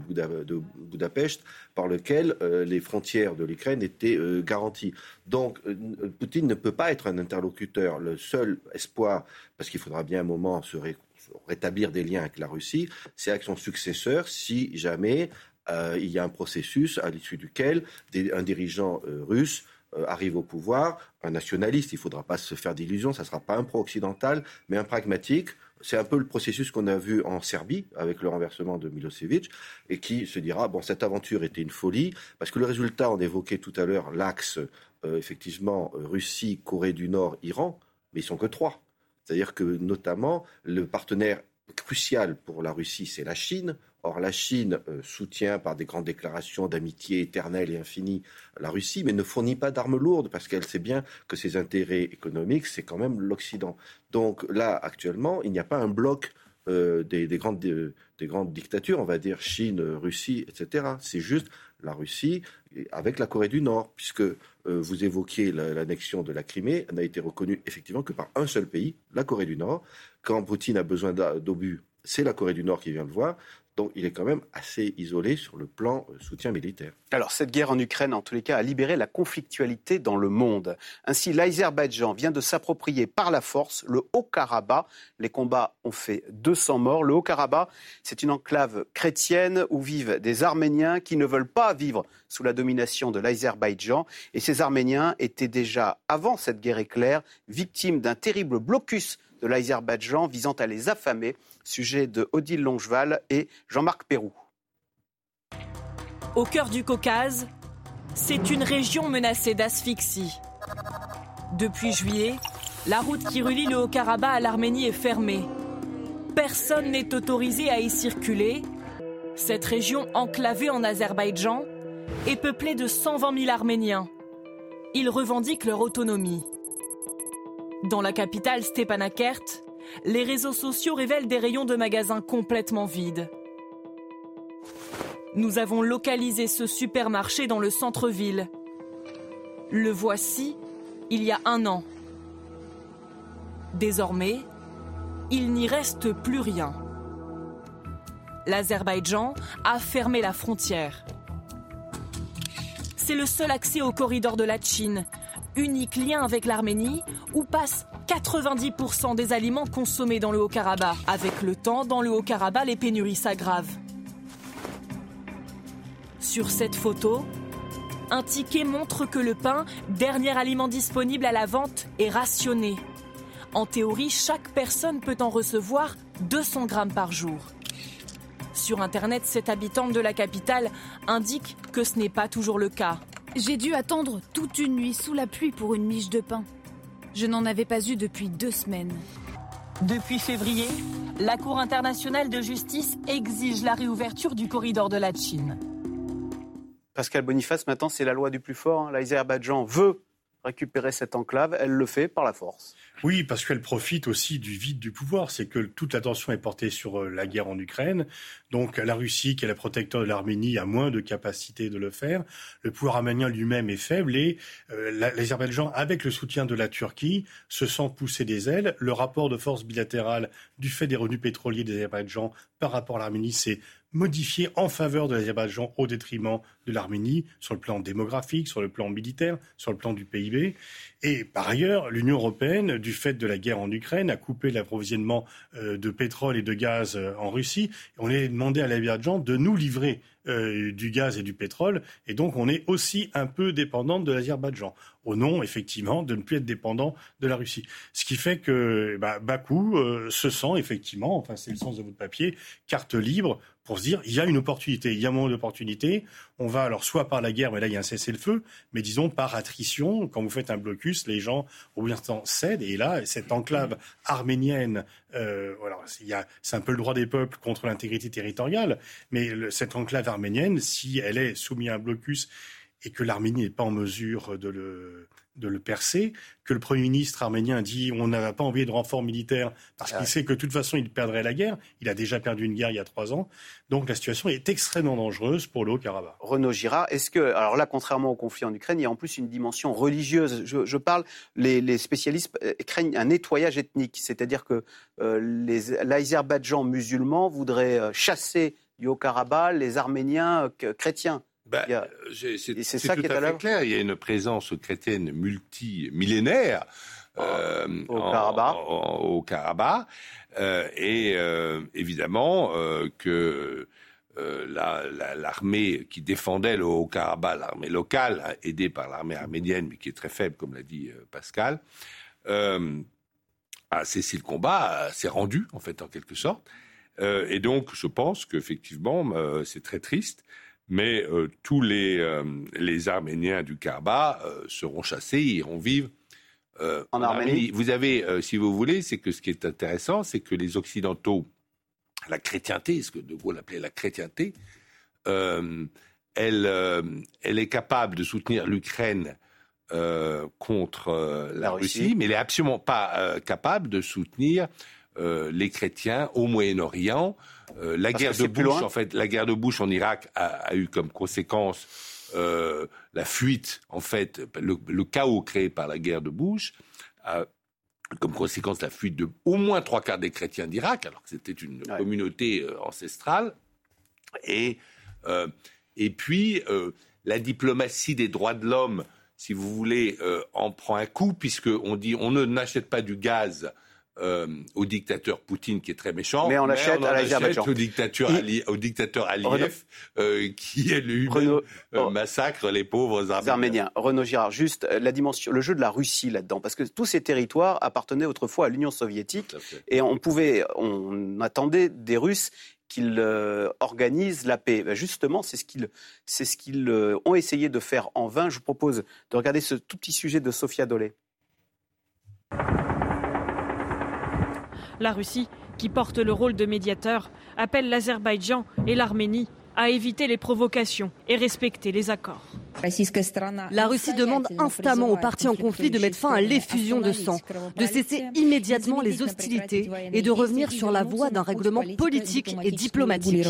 Budapest par lequel euh, les frontières de l'Ukraine étaient euh, garanties. Donc euh, Poutine ne peut pas être un interlocuteur. Le seul espoir, parce qu'il faudra bien un moment se rétablir des liens avec la Russie, c'est avec son successeur si jamais euh, il y a un processus à l'issue duquel un dirigeant euh, russe euh, arrive au pouvoir, un nationaliste, il ne faudra pas se faire d'illusions, ça ne sera pas un pro-occidental, mais un pragmatique. C'est un peu le processus qu'on a vu en Serbie avec le renversement de Milosevic et qui se dira bon cette aventure était une folie parce que le résultat on évoquait tout à l'heure l'axe effectivement Russie, Corée du Nord, Iran, mais ils sont que trois. C'est-à-dire que notamment le partenaire crucial pour la Russie c'est la Chine. Or, la Chine euh, soutient par des grandes déclarations d'amitié éternelle et infinie la Russie, mais ne fournit pas d'armes lourdes parce qu'elle sait bien que ses intérêts économiques, c'est quand même l'Occident. Donc là, actuellement, il n'y a pas un bloc euh, des, grandes, des, grandes dictatures, on va dire Chine, Russie, etc. C'est juste la Russie avec la Corée du Nord, puisque vous évoquiez l'annexion de la Crimée, n'a été reconnue effectivement que par un seul pays, la Corée du Nord. Quand Poutine a besoin d'obus, c'est la Corée du Nord qui vient le voir. Donc il est quand même assez isolé sur le plan euh, soutien militaire. Alors cette guerre en Ukraine, en tous les cas, a libéré la conflictualité dans le monde. Ainsi, l'Azerbaïdjan vient de s'approprier par la force le Haut-Karabakh. Les combats ont fait 200 morts. Le Haut-Karabakh, c'est une enclave chrétienne où vivent des Arméniens qui ne veulent pas vivre sous la domination de l'Azerbaïdjan. Et ces Arméniens étaient déjà, avant cette guerre éclair, victimes d'un terrible blocus de l'Azerbaïdjan visant à les affamer. Sujet de Odile Longeval et Jean-Marc Pérou. Au cœur du Caucase, c'est une région menacée d'asphyxie. Depuis juillet, la route qui relie le Haut-Karabakh à l'Arménie est fermée. Personne n'est autorisé à y circuler. Cette région enclavée en Azerbaïdjan est peuplée de 120 000 Arméniens. Ils revendiquent leur autonomie. Dans la capitale Stepanakert, les réseaux sociaux révèlent des rayons de magasins complètement vides. Nous avons localisé ce supermarché dans le centre-ville. Le voici il y a un an. Désormais, il n'y reste plus rien. L'Azerbaïdjan a fermé la frontière. C'est le seul accès au corridor de la Chine, unique lien avec l'Arménie, où passent 90% des aliments consommés dans le Haut-Karabakh. Avec le temps, dans le Haut-Karabakh, les pénuries s'aggravent. Sur cette photo, un ticket montre que le pain, dernier aliment disponible à la vente, est rationné. En théorie, chaque personne peut en recevoir 200 grammes par jour. Sur Internet, cette habitante de la capitale indique que ce n'est pas toujours le cas. J'ai dû attendre toute une nuit sous la pluie pour une miche de pain. Je n'en avais pas eu depuis deux semaines. Depuis février, la Cour internationale de justice exige la réouverture du corridor de la Chine. Pascal Boniface, maintenant c'est la loi du plus fort. Hein. L'Azerbaïdjan veut récupérer cette enclave, elle le fait par la force. Oui, parce qu'elle profite aussi du vide du pouvoir. C'est que toute l'attention est portée sur euh, la guerre en Ukraine. Donc la Russie, qui est la protecteur de l'Arménie, a moins de capacité de le faire. Le pouvoir arménien lui-même est faible et euh, l'Azerbaïdjan, avec le soutien de la Turquie, se sent pousser des ailes. Le rapport de force bilatérale du fait des revenus pétroliers des Azerbaïdjan par rapport à l'Arménie, c'est modifié en faveur de l'Azerbaïdjan au détriment de l'Arménie sur le plan démographique, sur le plan militaire, sur le plan du PIB. Et par ailleurs, l'Union européenne, du fait de la guerre en Ukraine, a coupé l'approvisionnement euh, de pétrole et de gaz euh, en Russie. On a demandé à l'Azerbaïdjan de nous livrer euh, du gaz et du pétrole, et donc on est aussi un peu dépendante de l'Azerbaïdjan. au nom, effectivement, de ne plus être dépendant de la Russie. Ce qui fait que bah, Bakou se sent effectivement, enfin c'est le sens de votre papier, carte libre pour se dire il y a une opportunité, il y a un moment d'opportunité. On va alors soit par la guerre, mais là il y a un cessez-le-feu, mais disons par attrition. Quand vous faites un blocus, les gens au bout d'un temps cèdent. Et là, cette enclave arménienne, euh, c'est un peu le droit des peuples contre l'intégrité territoriale, mais cette enclave arménienne, si elle est soumise à un blocus et que l'Arménie n'est pas en mesure de le, de le percer, que le Premier ministre arménien dit on n'a pas envie de renfort militaire parce qu'il sait que de toute façon il perdrait la guerre. Il a déjà perdu une guerre il y a trois ans. Donc la situation est extrêmement dangereuse pour le Haut-Karabakh. Renaud Girard, est-ce que, alors là, contrairement au conflit en Ukraine, il y a en plus une dimension religieuse. Je, parle, les, spécialistes euh, craignent un nettoyage ethnique, c'est-à-dire que euh, l'Azerbaïdjan musulman voudrait euh, chasser du Haut-Karabakh les Arméniens chrétiens. Bah, c'est ça qui est à clair. Il y a une présence chrétienne multimillénaire euh, au Karabakh. au Karabakh. Euh, et euh, évidemment euh, que l'armée qui défendait le Haut-Karabakh, l'armée locale, hein, aidée par l'armée arménienne, mais qui est très faible, comme l'a dit Pascal, a cessé le combat, s'est rendu, en fait, en quelque sorte. et donc, je pense qu'effectivement, c'est très triste mais euh, tous les, euh, les Arméniens du Karabakh euh, seront chassés, iront vivre en, Arménie. Vous avez, si vous voulez, c'est que ce qui est intéressant, c'est que les Occidentaux, la chrétienté, ce que De Gaulle appelait la chrétienté, elle, elle est capable de soutenir l'Ukraine contre la, Russie, mais elle n'est absolument pas capable de soutenir les chrétiens au Moyen-Orient euh, la guerre de Bush, en fait, la guerre de Bush en Irak a, eu comme conséquence euh, la fuite, en fait, le, chaos créé par la guerre de Bush. A, comme conséquence la fuite de au moins trois quarts des chrétiens d'Irak, alors que c'était une communauté euh, ancestrale. Et, et puis, la diplomatie des droits de l'homme, si vous voulez, en prend un coup, puisqu'on dit on ne n'achète pas du gaz euh, au dictateur Poutine qui est très méchant, mais on achète à l'Azerbaïdjan. Au dictateur, au dictateur Aliyev euh, qui est lui euh, oh. massacre les pauvres Arméniens. Arméniens. Renaud Girard, juste la dimension, le jeu de la Russie là-dedans, parce que tous ces territoires appartenaient autrefois à l'Union soviétique et on pouvait, on attendait des Russes qu'ils organisent la paix. Ben, justement, c'est ce qu'ils, c'est ce qu'ils ont essayé de faire en vain. Je vous propose de regarder ce tout petit sujet de Sofia Dolé. La Russie, qui porte le rôle de médiateur, appelle l'Azerbaïdjan et l'Arménie à éviter les provocations et respecter les accords. La Russie demande instamment aux partis en conflit de mettre fin à l'effusion de sang, de cesser immédiatement les hostilités et de revenir sur la voie d'un règlement politique et diplomatique.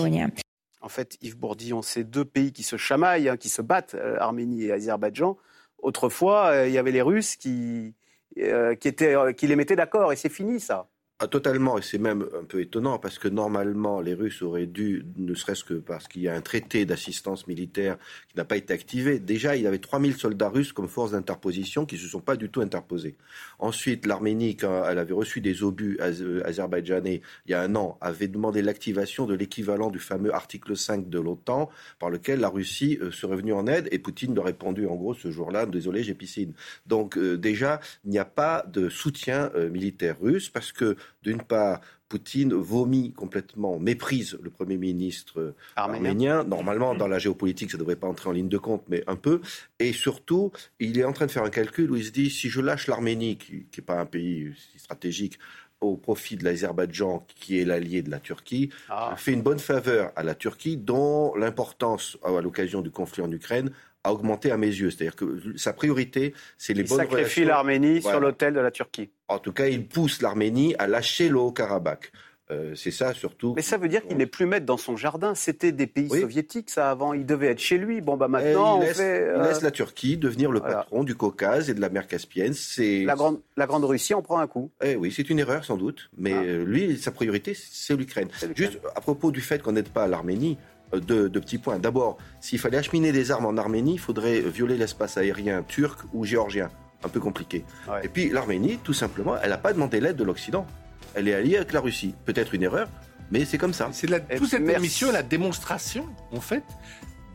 En fait, Yves Bourdillon, ces deux pays qui se chamaillent, hein, qui se battent, euh, Arménie et Azerbaïdjan, autrefois, euh, il y avait les Russes qui, euh, qui, étaient, qui les mettaient d'accord, et c'est fini ça. Ah, totalement, et c'est même un peu étonnant parce que normalement les Russes auraient dû, ne serait-ce que parce qu'il y a un traité d'assistance militaire qui n'a pas été activé, déjà il y avait 3000 soldats russes comme force d'interposition qui ne se sont pas du tout interposés. Ensuite, l'Arménie, quand elle avait reçu des obus euh, azerbaïdjanais il y a un an, avait demandé l'activation de l'équivalent du fameux article 5 de l'OTAN par lequel la Russie euh, serait venue en aide et Poutine a répondu en gros ce jour-là, désolé j'ai piscine. Donc euh, déjà, il n'y a pas de soutien militaire russe parce que d'une part, Poutine vomit complètement, méprise le Premier ministre arménien. Normalement, dans la géopolitique, ça ne devrait pas entrer en ligne de compte, mais un peu. Et surtout, il est en train de faire un calcul où il se dit, si je lâche l'Arménie, qui n'est pas un pays stratégique, au profit de l'Azerbaïdjan, qui est l'allié de la Turquie, ah. fait une bonne faveur à la Turquie, dont l'importance, à l'occasion du conflit en Ukraine, a augmenté à mes yeux. C'est-à-dire que sa priorité, c'est les il bonnes sacrifie l'Arménie sur l'autel de la Turquie. En tout cas, il pousse l'Arménie à lâcher le Haut-Karabakh. Euh, c'est ça surtout. Mais ça veut dire qu'il n'est plus maître dans son jardin. C'était des pays soviétiques, ça avant. Il devait être chez lui. Bon, bah maintenant, il, laisse, fait, il laisse, la Turquie devenir le patron du Caucase et de la mer Caspienne. C'est la grande, la grande Russie en prend un coup. Eh oui, c'est une erreur sans doute. Mais ah. lui, sa priorité, c'est l'Ukraine. Juste à propos du fait qu'on n'aide pas l'Arménie, deux, petits points. D'abord, s'il fallait acheminer des armes en Arménie, il faudrait violer l'espace aérien turc ou géorgien. Un peu compliqué. Et puis l'Arménie, tout simplement, elle n'a pas demandé l'aide de l'Occident. Elle est alliée avec la Russie. Peut-être une erreur, mais c'est comme ça. C'est toute cette émission la démonstration, en fait,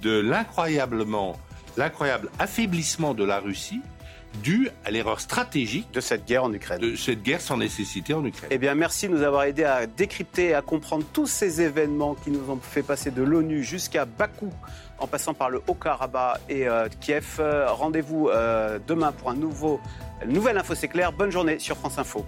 de l'incroyablement, l'incroyable affaiblissement de la Russie dû à l'erreur stratégique de cette guerre en Ukraine. De cette guerre sans nécessité en Ukraine. Eh bien, merci de nous avoir aidé à décrypter, à comprendre tous ces événements qui nous ont fait passer de l'ONU jusqu'à Bakou, en passant par le Haut-Karabakh et euh, Kiev. Rendez-vous euh, demain pour un nouveau, une nouvelle info, c'est clair. Bonne journée sur France Info.